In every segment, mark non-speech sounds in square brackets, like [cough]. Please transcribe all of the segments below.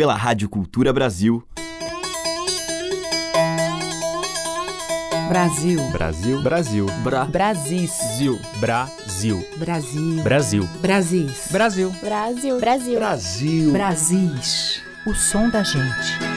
pela Rádio Cultura Brasil. Brasil. Brasil. Brasil. Bra. Brasis. Zil. Brasil. Brasil. Brasil. Brasis. Brasil. Brasil. Brasil. Brasil. Brasis. O som da gente.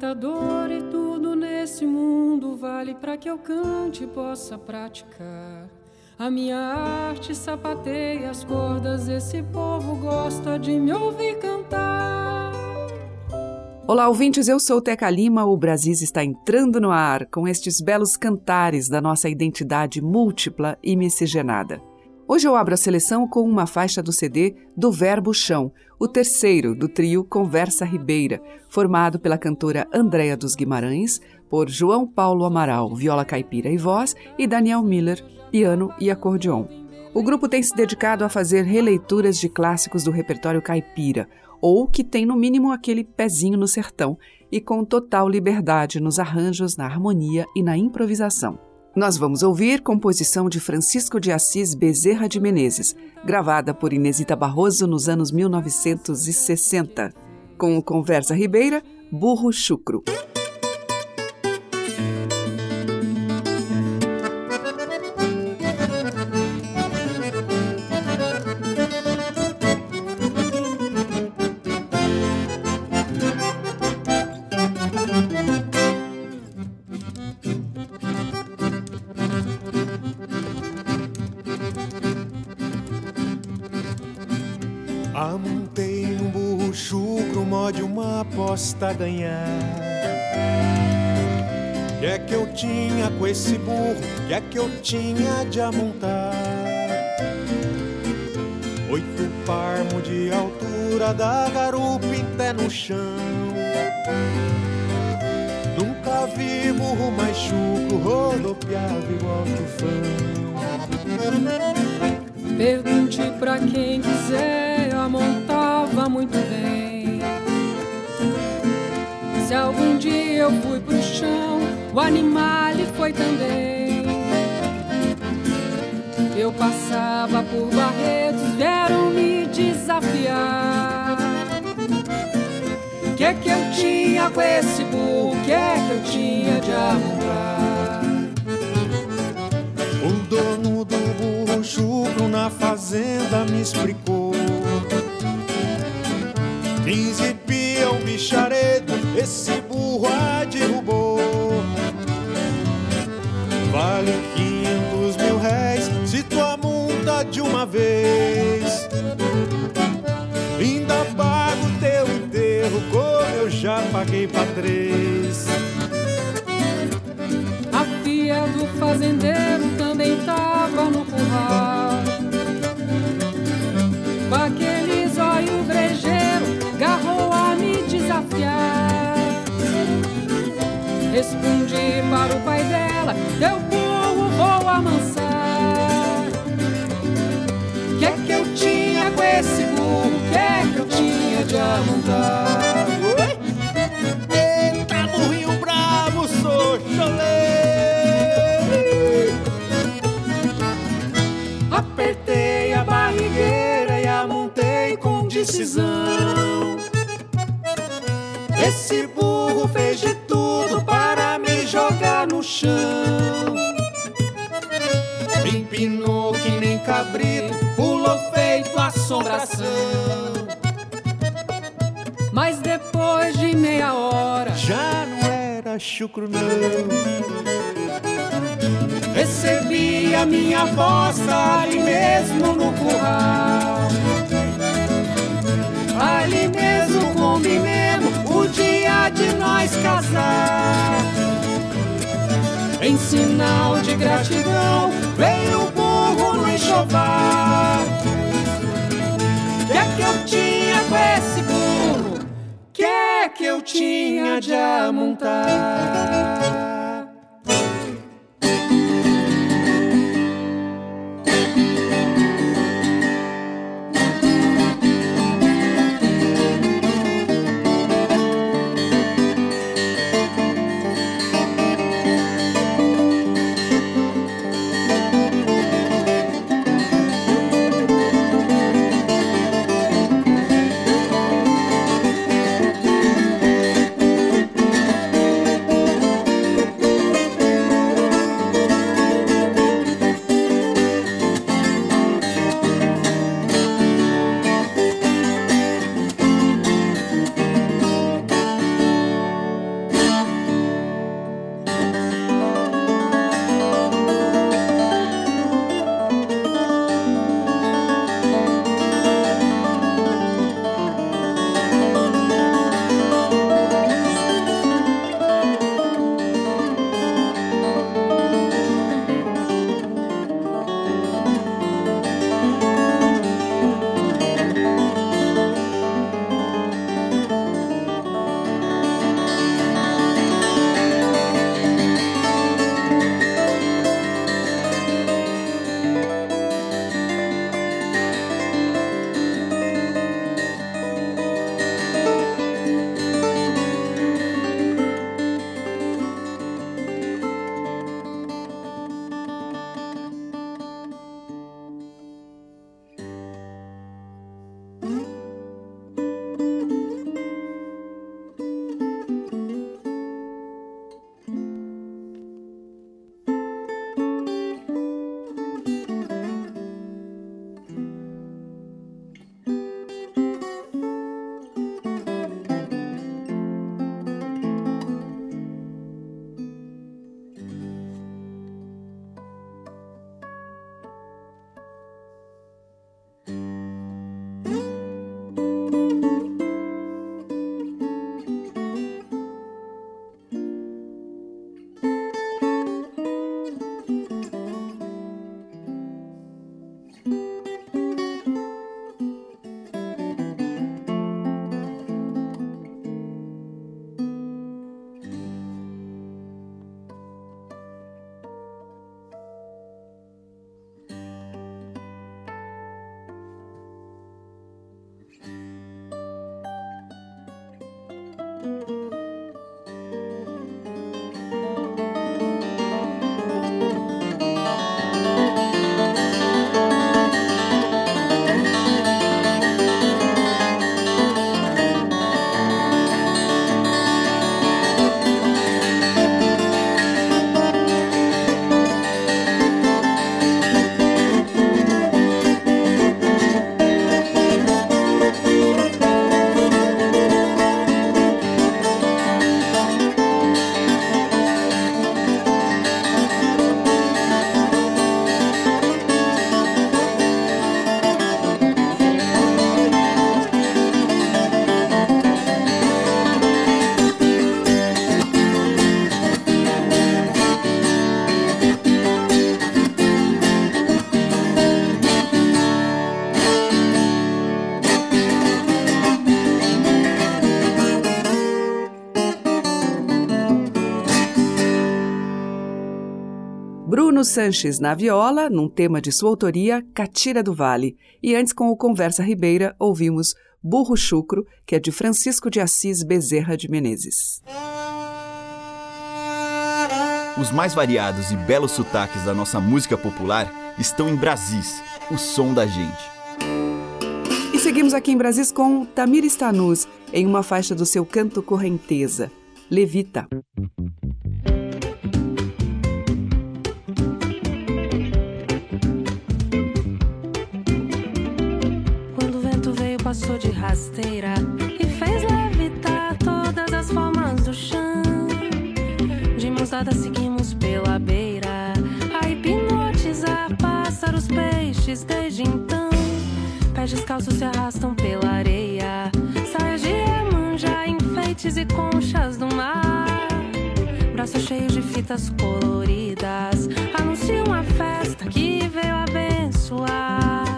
Cantador e tudo nesse mundo vale para que eu cante e possa praticar. A minha arte sapateia as cordas, esse povo gosta de me ouvir cantar. Olá, ouvintes, eu sou Teca Lima. O Brasis está entrando no ar com estes belos cantares da nossa identidade múltipla e miscigenada. Hoje eu abro a seleção com uma faixa do CD do Verbo Chão, o terceiro do trio Conversa Ribeira, formado pela cantora Andréa dos Guimarães, por João Paulo Amaral, viola caipira e voz, e Daniel Miller, piano e acordeon. O grupo tem se dedicado a fazer releituras de clássicos do repertório caipira, ou que tem no mínimo aquele pezinho no sertão, e com total liberdade nos arranjos, na harmonia e na improvisação. Nós vamos ouvir composição de Francisco de Assis Bezerra de Menezes, gravada por Inesita Barroso nos anos 1960, com Conversa Ribeira, Burro Chucro. Uma aposta a ganhar. Que é que eu tinha com esse burro? Que é que eu tinha de amontar? Oito parmos de altura da garupa em pé no chão. Nunca vi burro mais chucro, rodopiava igual tufão. Pergunte pra quem quiser, eu montava muito bem. Se algum dia eu fui pro chão, o animal foi também. Eu passava por barretos, vieram me desafiar. Que que eu tinha com esse burro? Que que eu tinha de arrumar? O dono do burro chucro na fazenda me explicou. Quinze pia um bicharedo, uma vez. Ainda pago teu enterro, como eu já paguei pra três. A filha do fazendeiro também tava no curral. Com aquele zóio brejeiro, garrou a me desafiar. Respondi Mas depois de meia hora, Já não era chucro, não. Recebi a minha bosta ali mesmo no curral. Ali mesmo combinemos o dia de nós casar. Em sinal de gratidão, veio o burro no enxoval. De amontar? Sanches na viola, num tema de sua autoria, Catira do Vale. E antes, com o Conversa Ribeira, ouvimos Burro Chucro, que é de Francisco de Assis Bezerra de Menezes. Os mais variados e belos sotaques da nossa música popular estão em Brasis, o som da gente. E seguimos aqui em Brasis com Tamir Stanus, em uma faixa do seu canto correnteza, Levita. Passou de rasteira e fez levitar todas as formas do chão. De mãos dadas seguimos pela beira, a hipnotizar pássaros, peixes desde então. Pés descalços se arrastam pela areia, saias de Iemanjá, enfeites e conchas do mar. Braços cheios de fitas coloridas anunciam a festa que veio abençoar.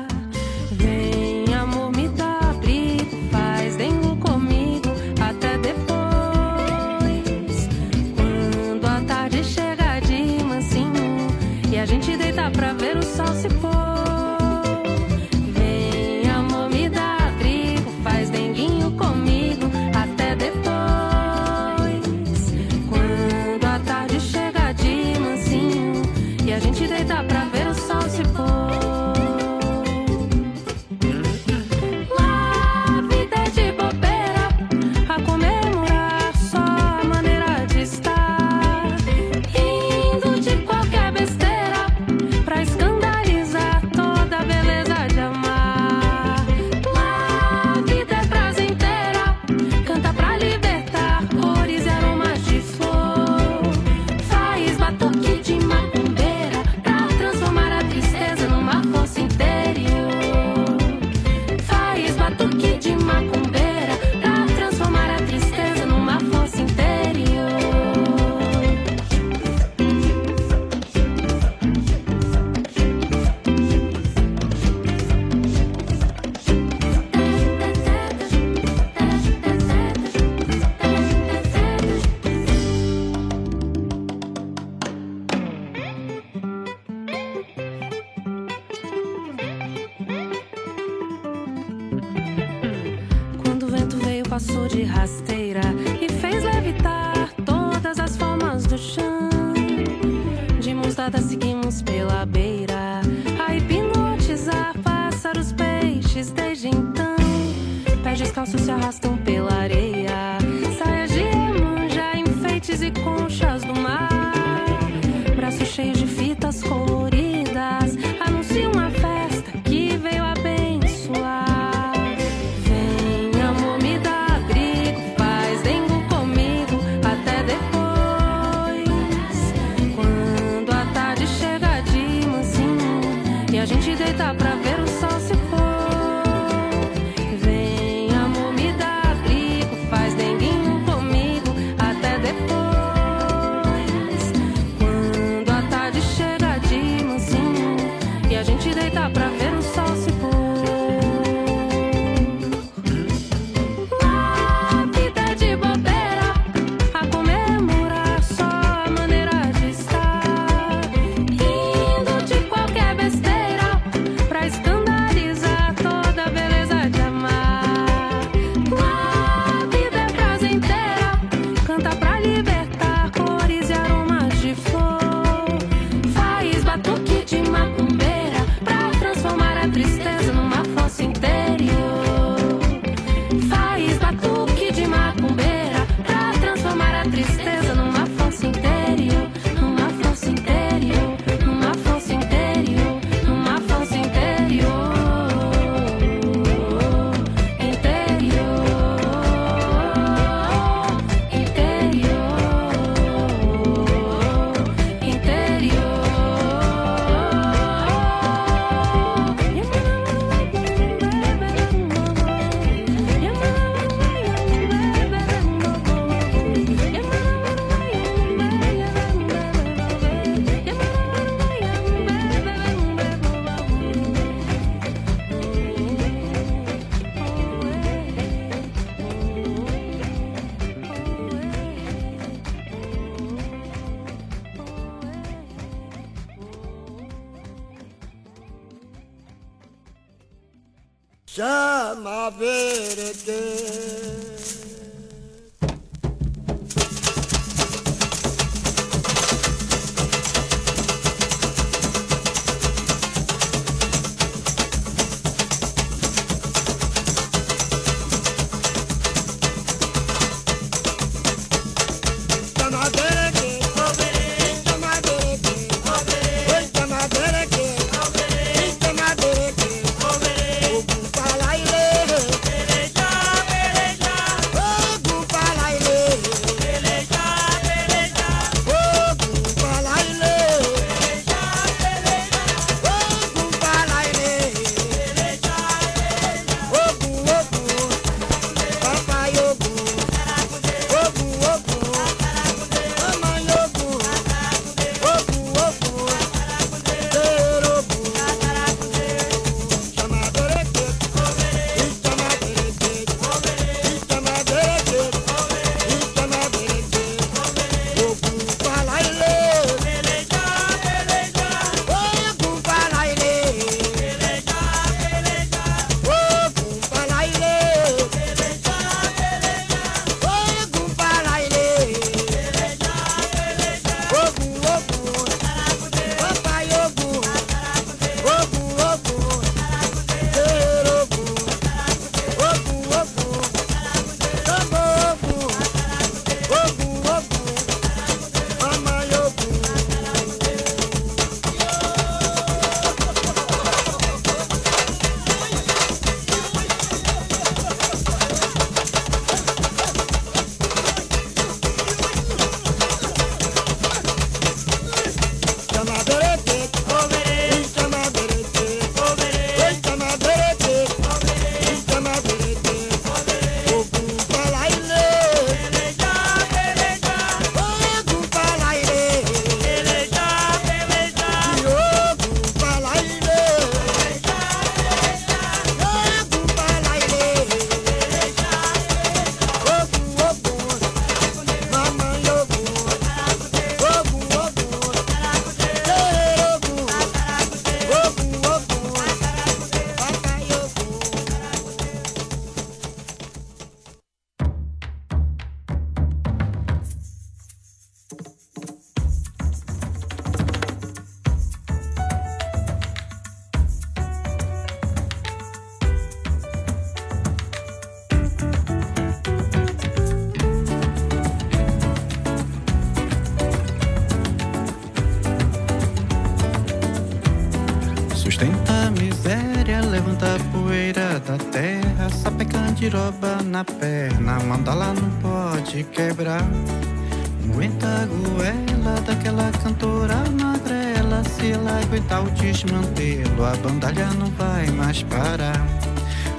O desmantelo, a bandalha não vai mais parar.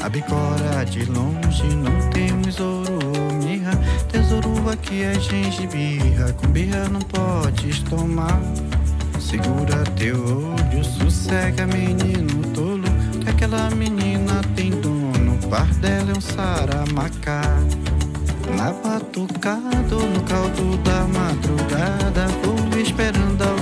A bicora de longe não temos ouro ou mirra. Tesouro aqui é gengibirra, com birra não podes tomar. Segura teu olho, sossega menino tolo, que aquela menina tem dom bar dela é um saramacá. Na batucada no caldo da madrugada, vou esperando a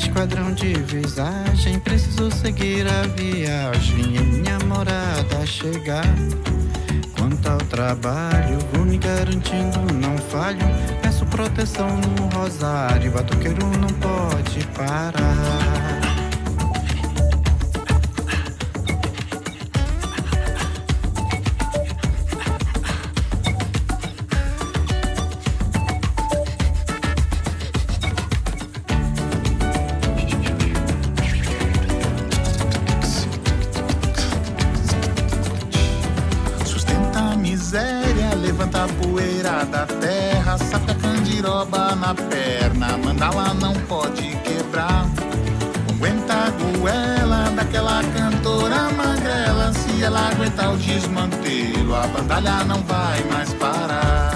esquadrão de visagem, preciso seguir a viagem e minha morada chegar. Quanto ao trabalho, vou me garantindo, não falho. Peço proteção no rosário, batuqueiro não pode parar. Desmantelo, a bandalha não vai mais parar.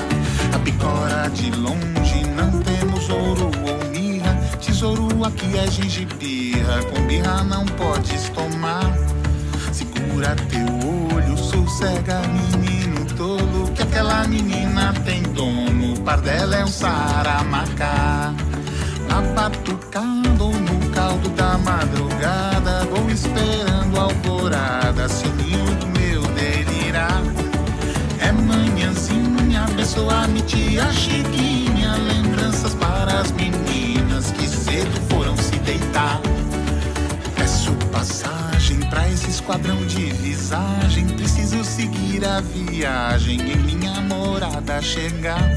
A picora de longe não temos ouro ou mirra. Tesouro aqui é gengibirra, com birra não podes tomar. Segura teu olho, cega, menino tolo, que aquela menina tem dono. O par dela é um saramacá. Abatucado manhãzinha, abençoa-me tia Chiquinha, lembranças para as meninas que cedo foram se deitar. Peço passagem pra esse esquadrão de visagem, preciso seguir a viagem em minha morada chegar.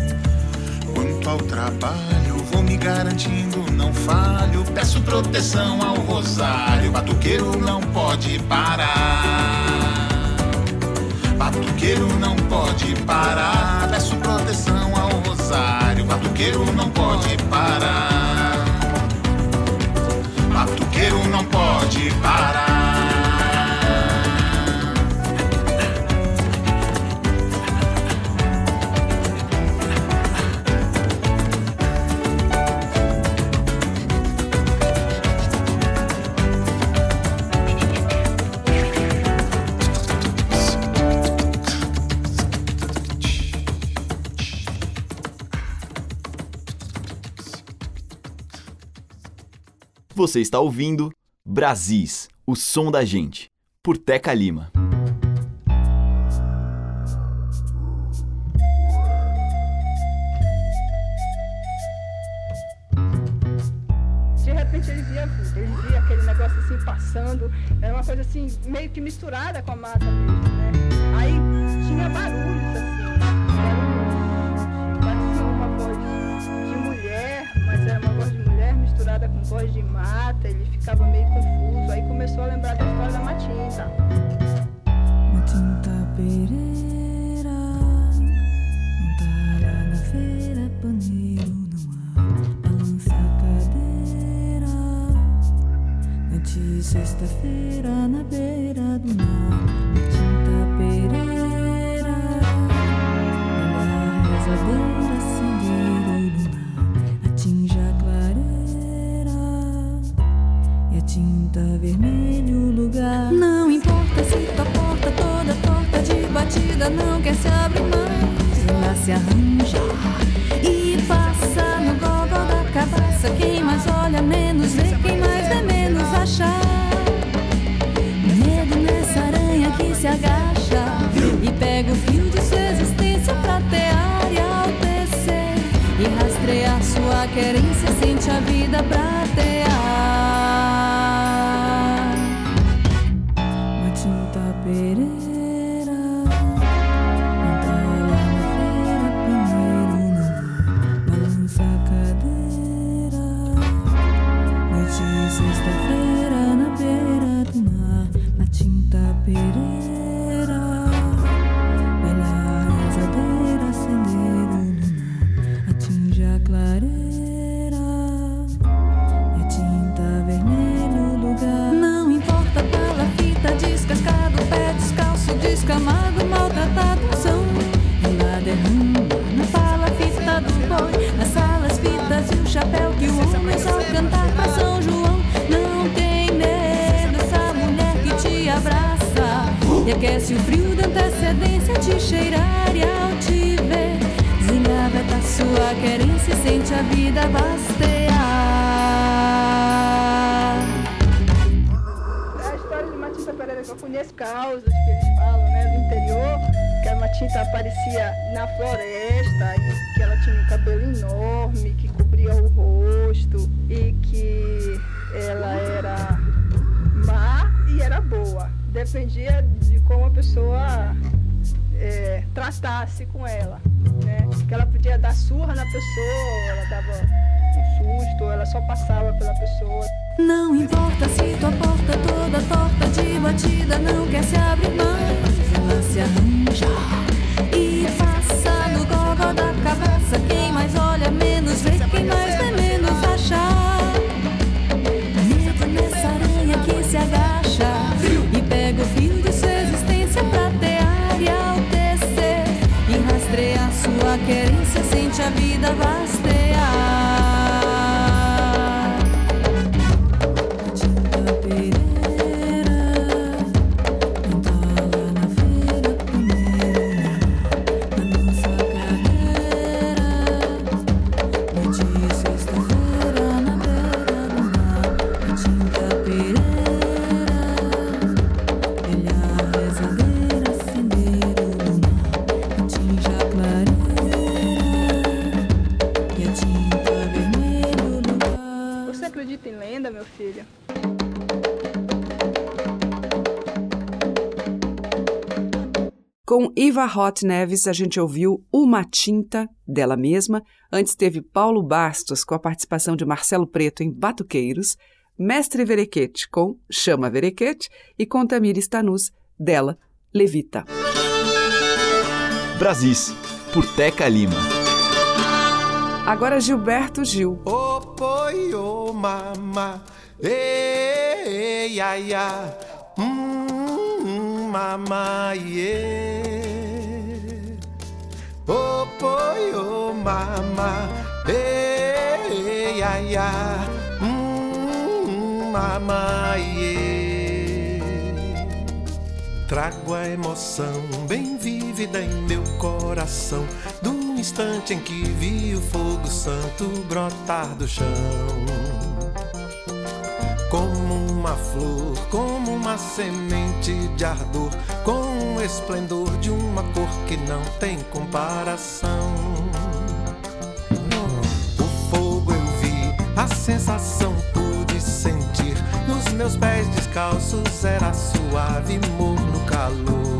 Quanto ao trabalho, vou me garantindo, não falho. Peço proteção ao rosário, batuqueiro não pode parar. Batuqueiro não pode parar. Peço proteção ao rosário, batuqueiro não pode parar. Batuqueiro não pode parar. Você está ouvindo Brasis, o som da gente, por Teca Lima. De repente ele via ele via aquele negócio assim passando, era uma coisa assim, meio que misturada com a mata mesmo, né? Aí tinha barulhos assim, misturada com voz de mata, ele ficava meio confuso, aí começou a lembrar da história da Matinta. Matinta Pereira lá na feira paneiro Não há balança cadeira Noite sexta-feira na beira do mar tinta vermelha o lugar. Não importa se tua porta toda torta de batida não quer se abrir mais. Ela se arranja e passa no gogó da cabeça. Quem mais olha menos vê, quem mais vê menos achar. Medo nessa aranha que se agacha e pega o fio de sua existência pra tear e ao descer e rastrear sua querência, sente a vida pratear. Matinta a vida vastear. Com Iva Hot Neves, a gente ouviu Uma Tinta, dela mesma. Antes teve Paulo Bastos, com a participação de Marcelo Preto em Batuqueiros. Mestre Verequete, com Chama Verequete. E com Tamir Stanus, dela, Levita. Brasis, por Teca Lima. Agora Gilberto Gil. Ô, poi, ô, mama, ei, ai, ai, hum, mama, yeah. Ai, ai, hum, mama, yeah. Trago a emoção bem vívida em meu coração do instante em que vi o fogo santo brotar do chão. Como uma flor, como uma semente de ardor, com o esplendor de uma cor que não tem comparação. O fogo eu vi, a sensação pude sentir. Nos meus pés descalços era suave, morno calor.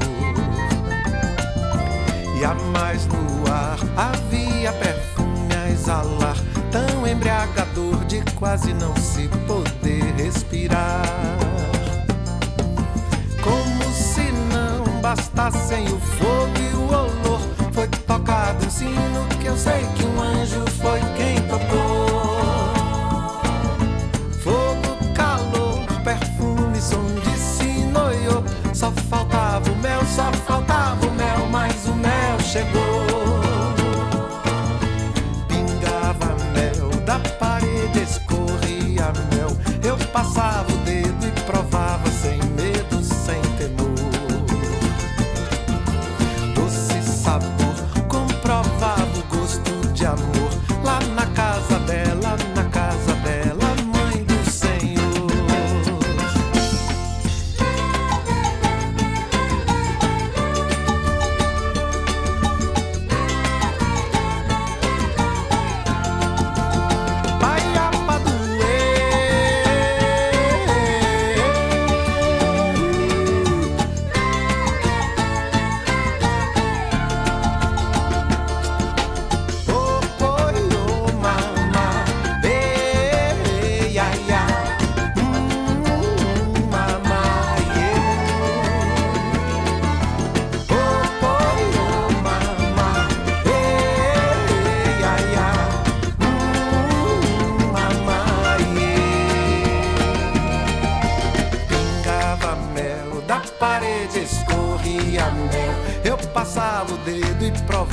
E a mais no ar havia perfume a exalar, tão embriagador de quase não se poder respirar. Como se não bastassem o fogo e o olor, foi tocado um sino que eu sei que um anjo foi quem tocou. Fogo, calor, perfume, som de sinoiô. Só faltava o mel, só faltava o mel, mas o mel chegou.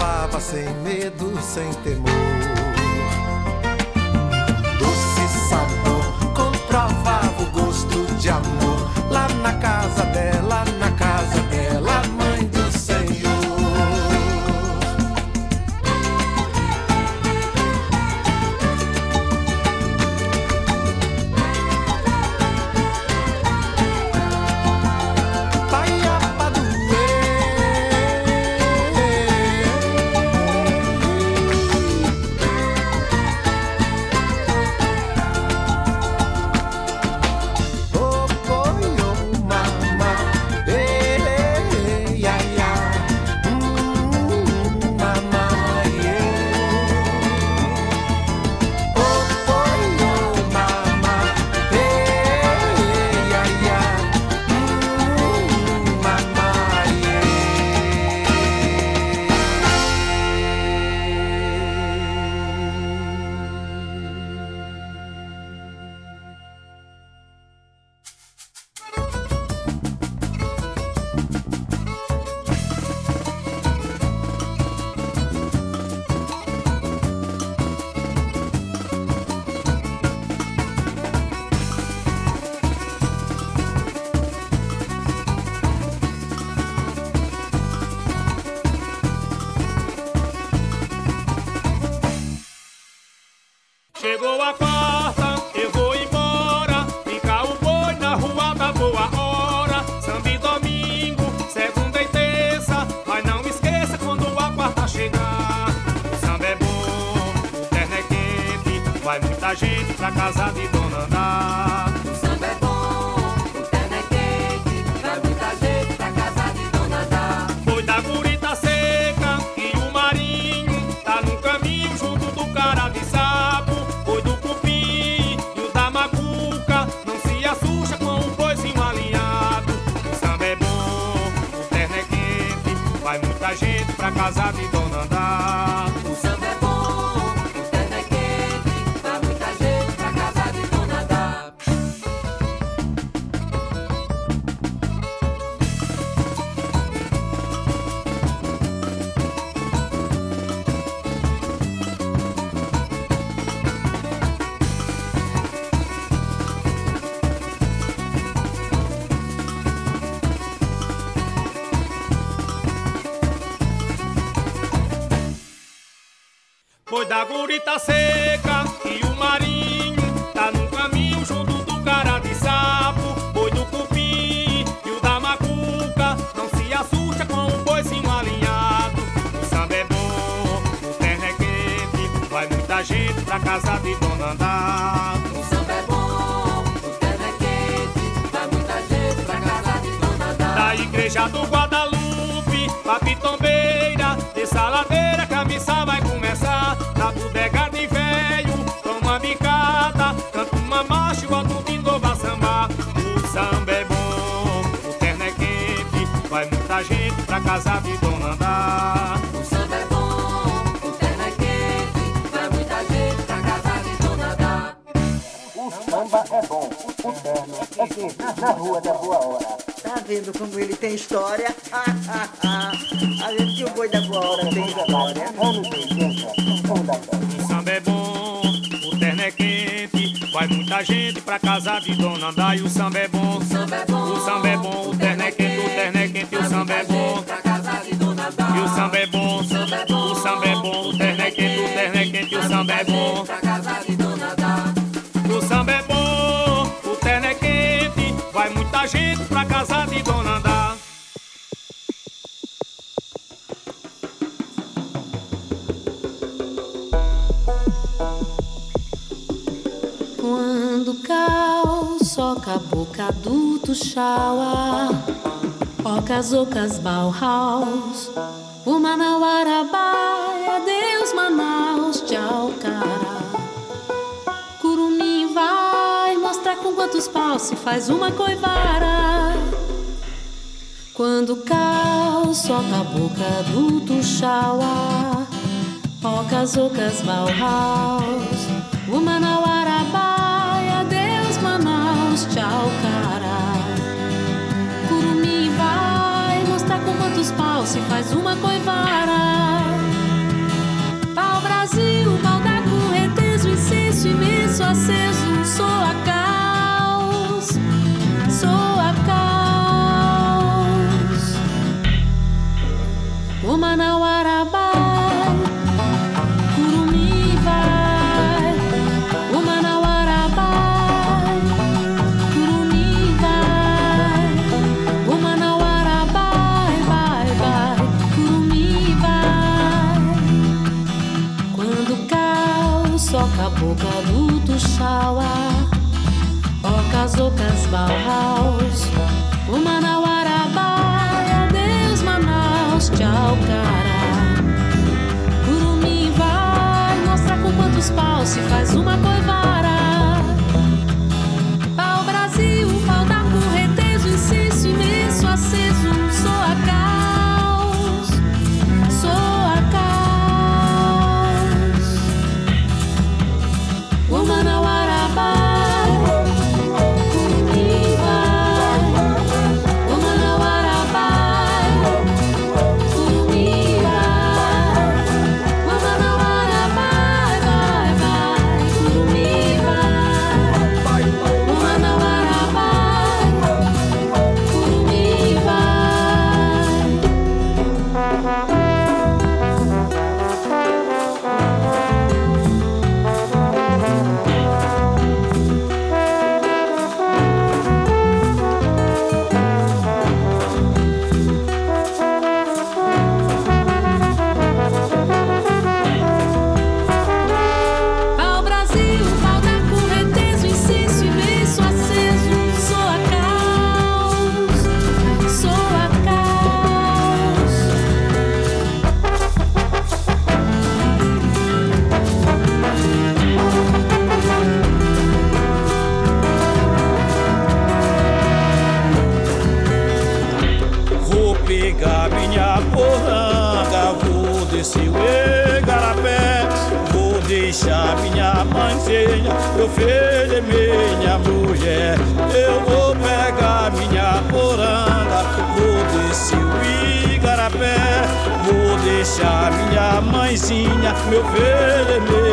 E provava sem medo, sem temor. a gente pra casa de Dona Dá. O samba é bom, o terno é quente, vai muita gente pra casa de Dona Dá. Foi da gurita seca e o marinho tá no caminho junto do cara de sapo. Foi do cupim e o da macuca, não se assusta com o boizinho alinhado. O samba é bom, o terno é quente, vai muita gente pra casa de Dona Da gurita seca e o marinho tá no caminho junto do cara de sapo. Boi do cupim e o da macuca não se assusta com um boizinho alinhado. O samba é bom, o terno é quente, vai muita gente pra casa de Dona Andar. O samba é bom, o terno é quente, vai muita gente pra casa de Dona Andar. Da igreja do Guadalupe, pra Pitombeira, dessa ladeira que a missa vai Vai muita gente pra casa de Dona Dá. O samba é bom, o terno é quente. Vai muita gente pra casa de Dona Dá. O samba é bom, o terno é quente. Na rua da boa hora. Tá vendo como ele tem história? [laughs] A gente que o boi da boa hora tem história. Anos 80, onda história. É vai muita gente pra casa de Dona Andar. E o samba é bom, O samba é bom, o samba é bom, o terno é quente, o terno é quente, e o samba é bom. E o samba é bom, o samba é bom, o samba é bom, o terno é quente, o terno é quente, e o samba é bom. O samba é bom, o terno é quente, vai muita gente pra casa de Dona Andar. Quando cal soca boca do Tuxaua, ocas ocas Bauhaus, o Manauarabaia, Deus Manaus, tchau cara. Curumim vai mostrar com quantos paus se faz uma coivara. Quando cal soca boca do Tuxaua, ocas ocas Bauhaus, o Manauarabaia, paus se faz uma coivara. Pau Brasil, pau da correnteza, incenso imenso aceso, soa caos, soa caos. O Manauarabai, ocas, ocas, Bauhaus, meu filho e minha mulher. Eu vou pegar minha poranga, vou descer o igarapé, vou deixar minha mãezinha, meu filho e minha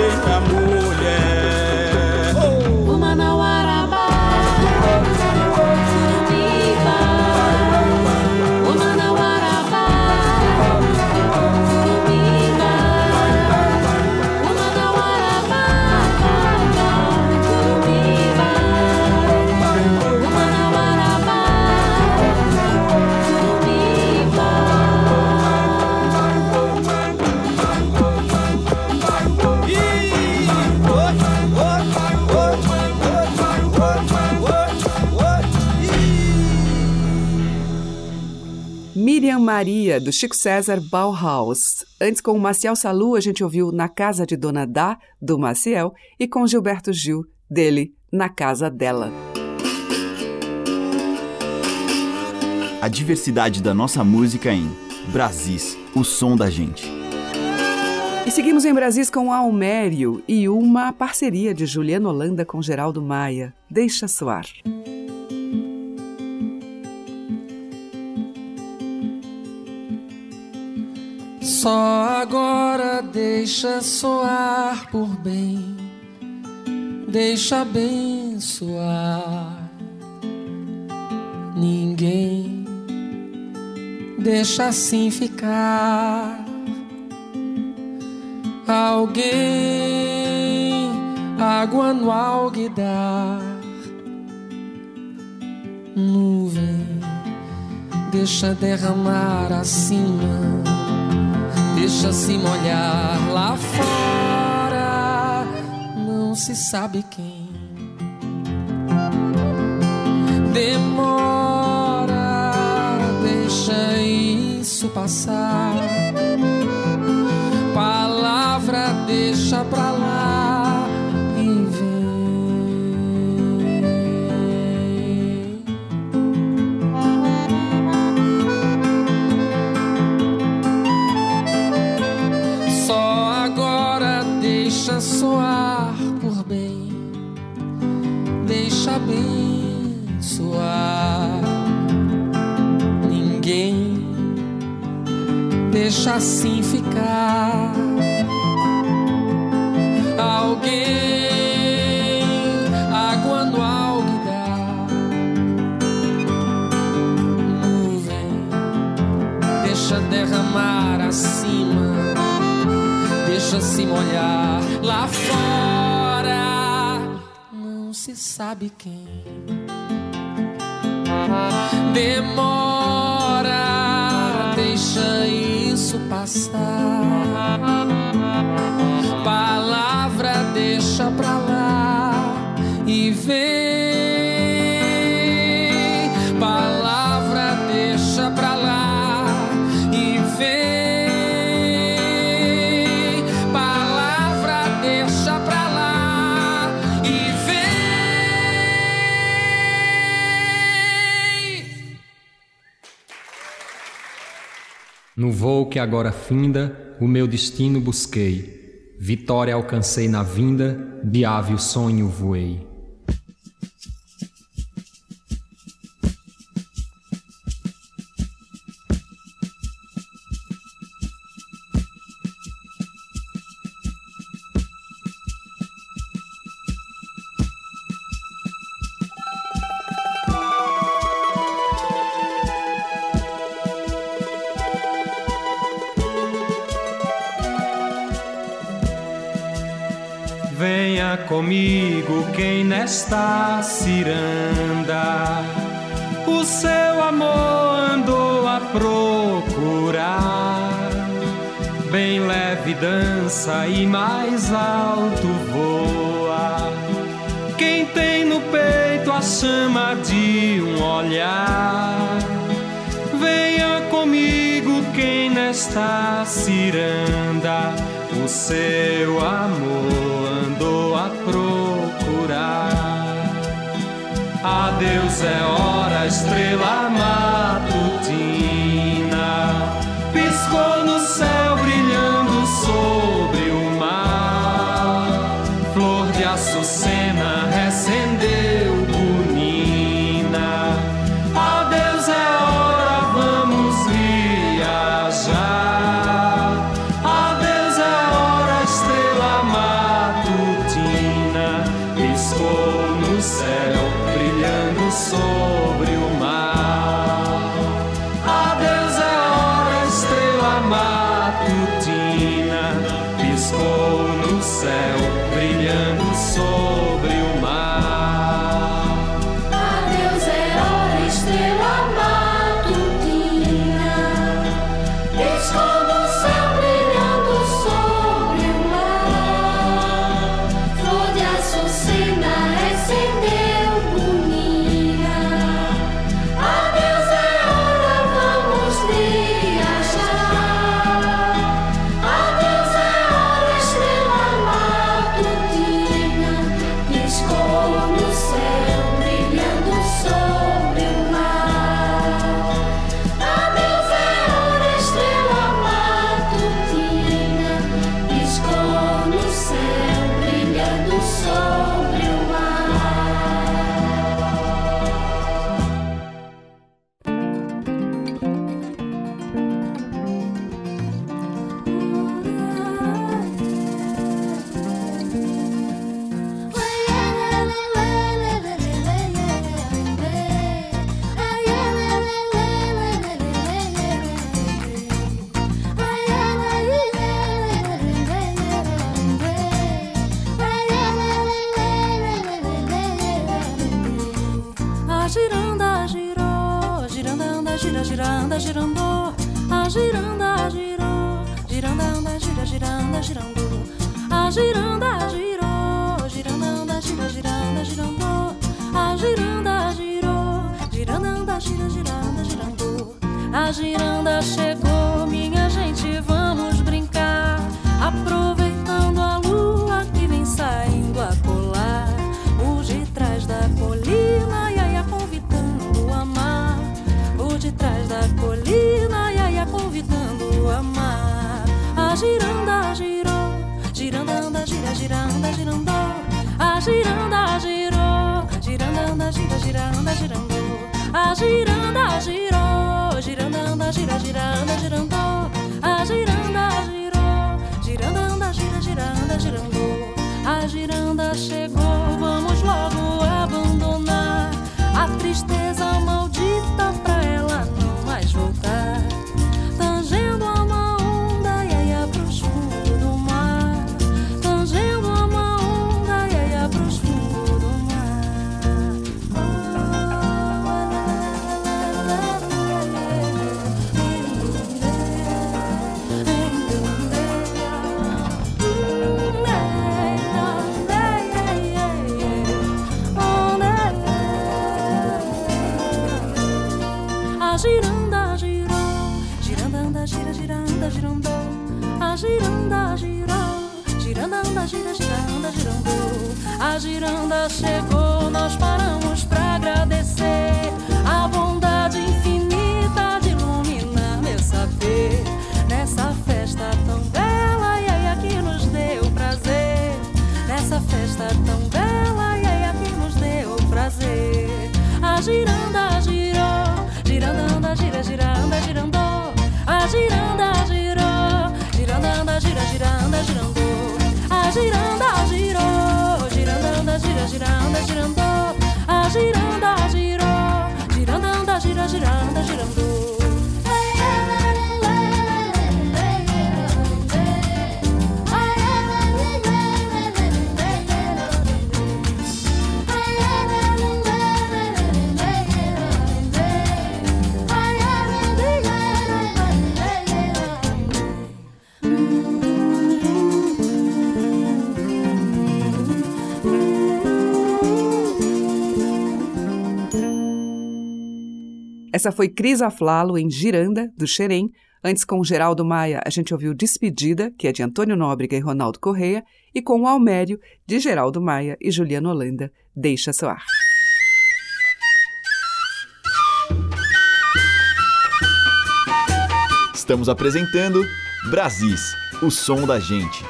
Maria, do Chico César Bauhaus. Antes, com o Maciel Salu, a gente ouviu Na Casa de Dona Dá, do Maciel, e com Gilberto Gil, dele, Na Casa dela. A diversidade da nossa música em Brasis, o som da gente. E seguimos em Brasis com Almério e uma parceria de Juliana Holanda com Geraldo Maia. Deixa soar. Só agora deixa soar por bem, deixa abençoar. Ninguém deixa assim ficar. Alguém água no alguidar. Nuvem deixa derramar acima deixa se molhar lá fora, não se sabe quem. Demora, deixa isso passar. Palavra deixa pra lá assim ficar. Alguém, água no alguidar. Nuvem, deixa derramar acima deixa se molhar lá fora. Não se sabe quem demora, passar. Palavra deixa pra lá e vem. Voo que agora finda, o meu destino busquei. Vitória alcancei na vinda, de ave o sonho voei. Girandô, a giranda girou, giranda anda, gira, giranda, girandô, a giranda girou, giranda anda, gira, giranda, girandô, a giranda chegou, minha gente, vamos brincar, aproveitando a lua que vem saindo a colar, o de trás da colina, ia, ia convidando a mar, o de trás da colina, ia, ia convidando a mar, a giranda girou, anda, gira, giranda, girandô, a giranda girou, giranda anda, gira, giranda, girandô, a giranda girou, giranda anda, gira, giranda, girandô, a giranda girou, giranda anda, gira, giranda, girandô, a giranda chegou, vamos logo abandonar a tristeza maldita pra ela não mais voltar. Giranda chegou, nós paramos pra agradecer a bondade infinita de iluminar meu saber nessa festa tão bela e aí que nos deu prazer. Nessa festa tão bela e aí que nos deu prazer. A giranda girou, giranda anda, gira, giranda, girandô. A giranda giranda girou, giranda anda, gira, giranda, girandô. Essa foi Cris Aflalo em Giranda, do Xerém. Antes, com Geraldo Maia, a gente ouviu Despedida, que é de Antônio Nóbrega e Ronaldo Correia, e com o Almério, de Geraldo Maia e Juliana Holanda, Deixa Soar. Estamos apresentando Brasis, o som da gente.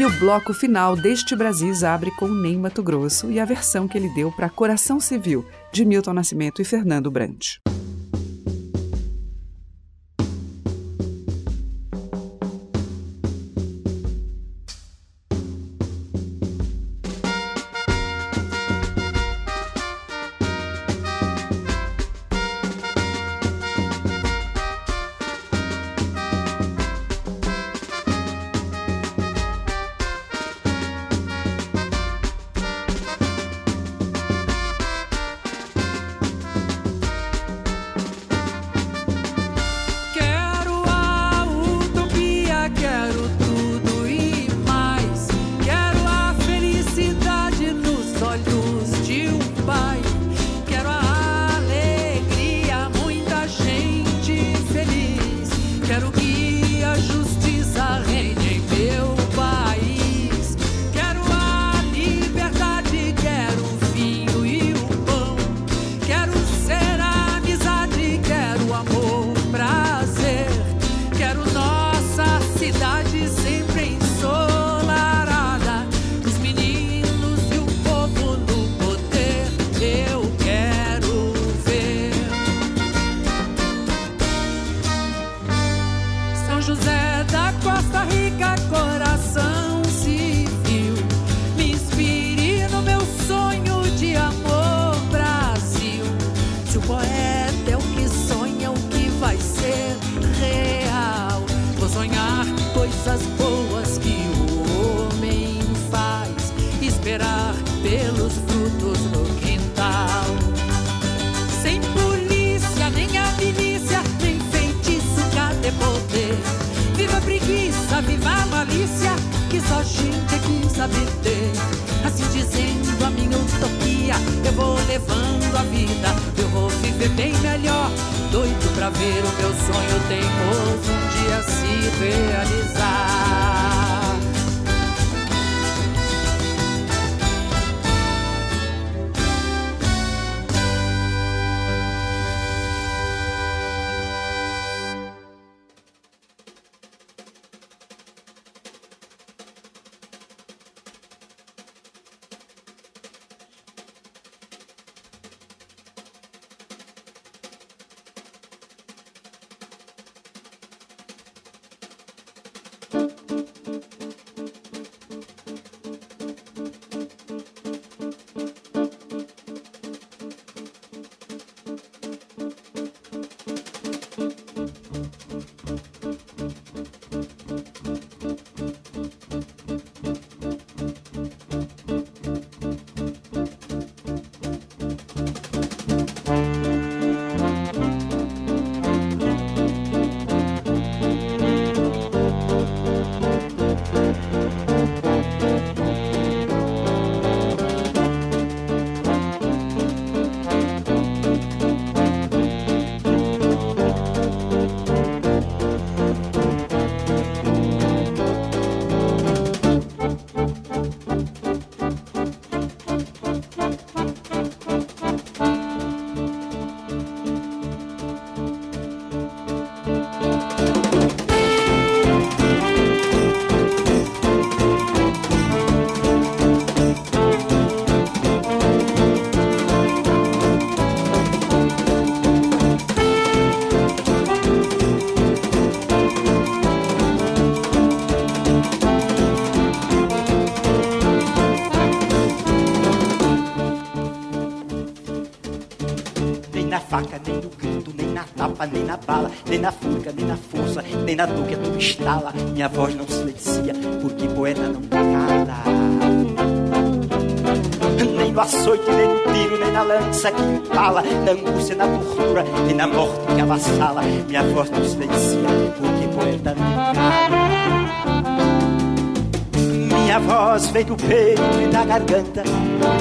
E o bloco final deste Brasis abre com Ney Mato Grosso e a versão que ele deu para Coração Civil, de Milton Nascimento e Fernando Brant. Nem na bala, nem na fuga, nem na força, nem na dor que a tua estala. Minha voz não silencia, porque poeta não cala. Nem no açoite, nem no tiro, nem na lança que empala, na angústia, na tortura, nem na morte que avassala. Minha voz não silencia, porque poeta não Minha voz vem do peito e da garganta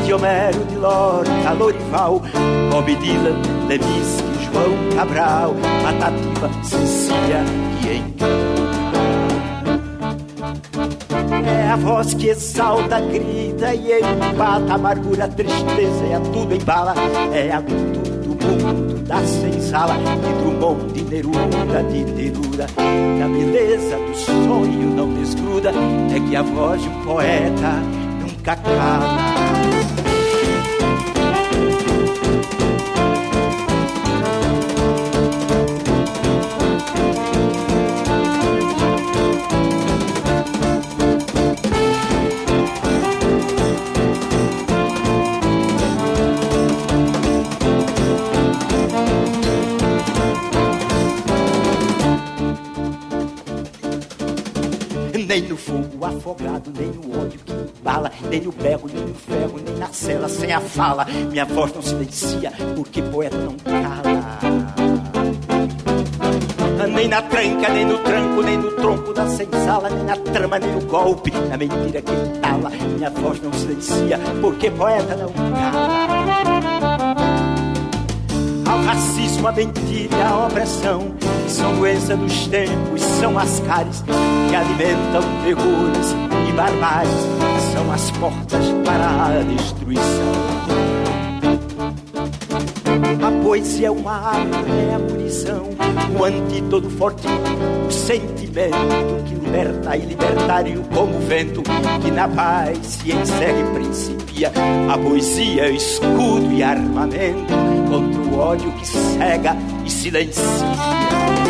De Homero, de Lorca, Lorival Bob Dylan, Lemis, João Cabral, Patativa, Cecília e encanta. É a voz que exalta, grita e empata, amargura, tristeza, é a tudo embala, é a tudo da senzala, de Drummond, de Neruda, de Neruda, da beleza do sonho não desgruda, é que a voz de um poeta nunca cala. Nem o berro, nem o ferro, nem na cela sem a fala. Minha voz não silencia, porque poeta não cala. Nem na tranca, nem no tranco, nem no tronco da senzala, nem na trama, nem no golpe, na mentira que entala. Minha voz não silencia, porque poeta não cala. Ao racismo, a mentira a opressão são doença dos tempos, são as cares que alimentam terrores e barbáries, são as portas para a destruição. A poesia é uma arma, é a munição, o antídoto forte, o sentimento que liberta e libertário como o vento que na paz se encerra e principia. A poesia é escudo e armamento contra o ódio que cega e silencia.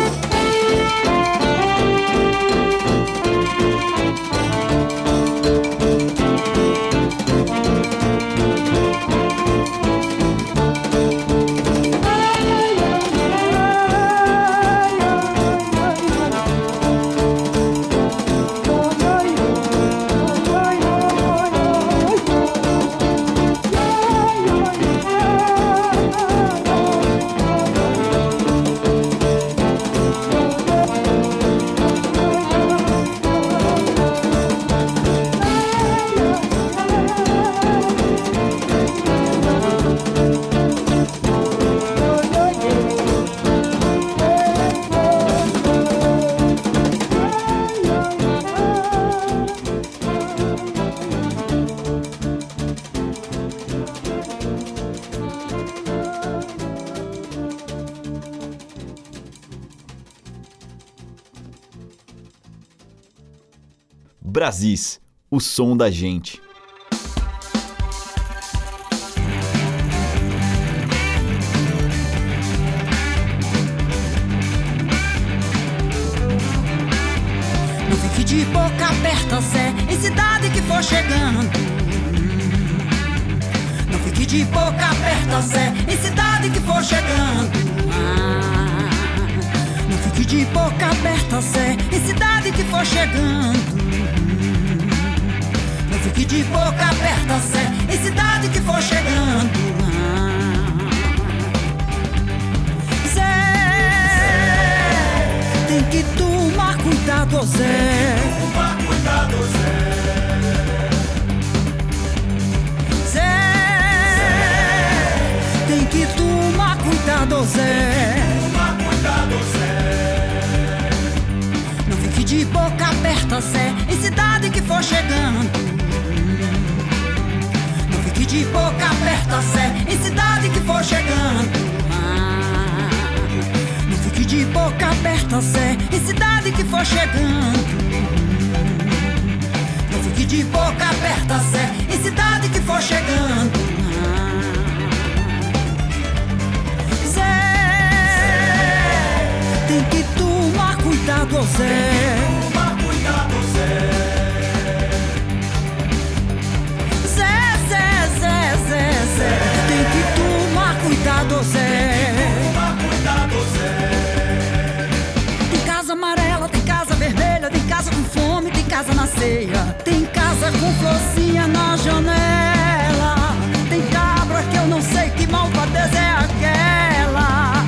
Brasis, o som da gente. Não fique de boca aberta, Zé, em cidade que for chegando. Não fique de boca aberta, Zé, em cidade que for chegando. Não fique de boca aberta, Zé, em cidade que for chegando. Fique de boca aberta, Zé, em cidade que for chegando. Zé, tem que tomar cuidado, Zé. Tomar cuidado, Zé. Zé, tem que tomar cuidado, Zé. Tomar cuidado, Zé. Não fique de boca aberta, Zé, em cidade que for chegando. De boca aberta, Zé, em cidade que for chegando. Não fique de boca aberta, Zé, em cidade que for chegando. Não fique de boca aberta, Zé, em cidade que for chegando. Zé, tem que tomar cuidado, Zé. Zé, tem que tomar cuidado, Zé. Tomar cuidado, Zé. Tem casa amarela, tem casa vermelha, tem casa com fome, tem casa na ceia, tem casa com florzinha na janela. Tem cabra que eu não sei que malvadeza é aquela.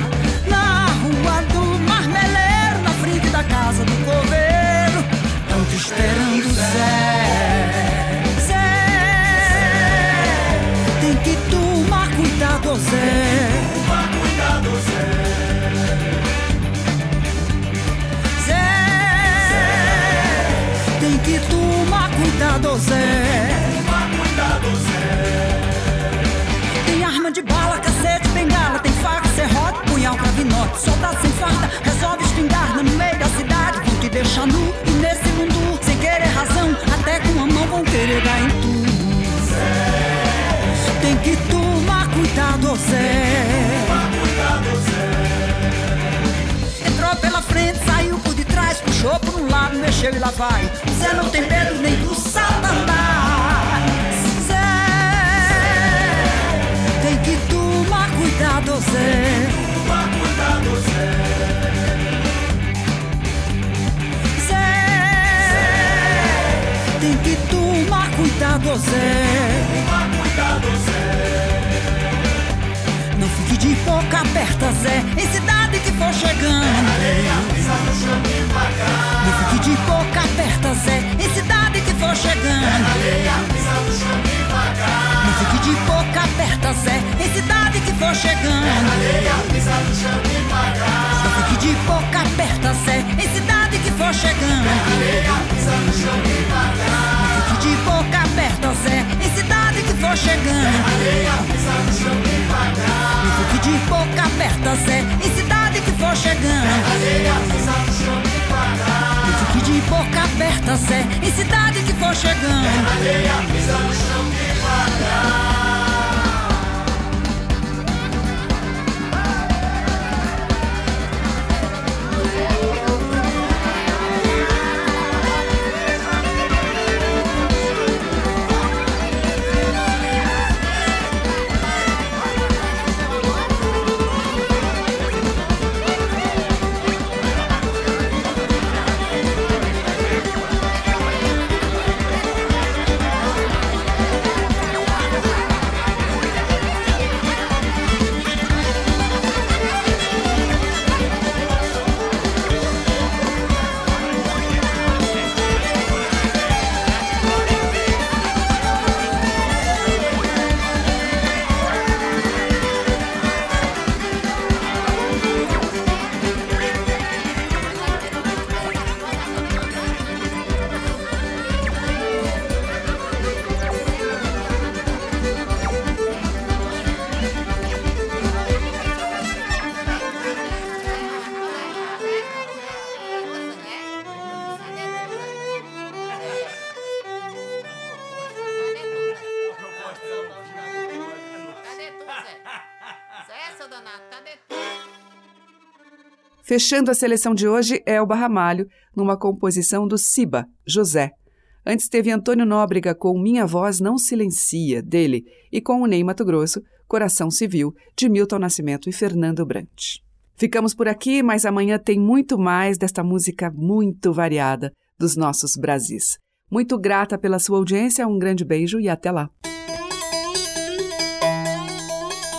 Na rua do Marmeleiro, na frente da casa do coveiro, tão te esperando, Zé. Zé, em cidade que for chegando. Areia, pisa no chão. Não fique de boca aberta, Zé, em cidade que for chegando. Areia, pisa no chão. Não fique de boca aberta, Zé, em cidade que for chegando. Areia, pisa no chão. Não fique de boca aberta, Zé, em cidade que for chegando. For chegando. Areia, pisa no chão devagar. Não fique de boca aberta, Zé, em cidade que for chegando. Areia, pisa no chão devagar. Não fique de boca aberta, Zé, em cidade que for chegando. Areia, pisa no chão devagar. Zé, Fechando a seleção de hoje é o Barramalho, numa composição do Siba, José. Antes teve Antônio Nóbrega com Minha Voz Não Silencia, dele, e com o Ney Mato Grosso, Coração Civil, de Milton Nascimento e Fernando Brant. Ficamos por aqui, mas amanhã tem muito mais desta música muito variada dos nossos Brasis. Muito grata pela sua audiência, um grande beijo e até lá.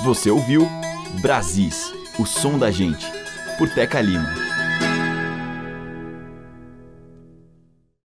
Você ouviu Brasis, o som da gente, por Teca Lima.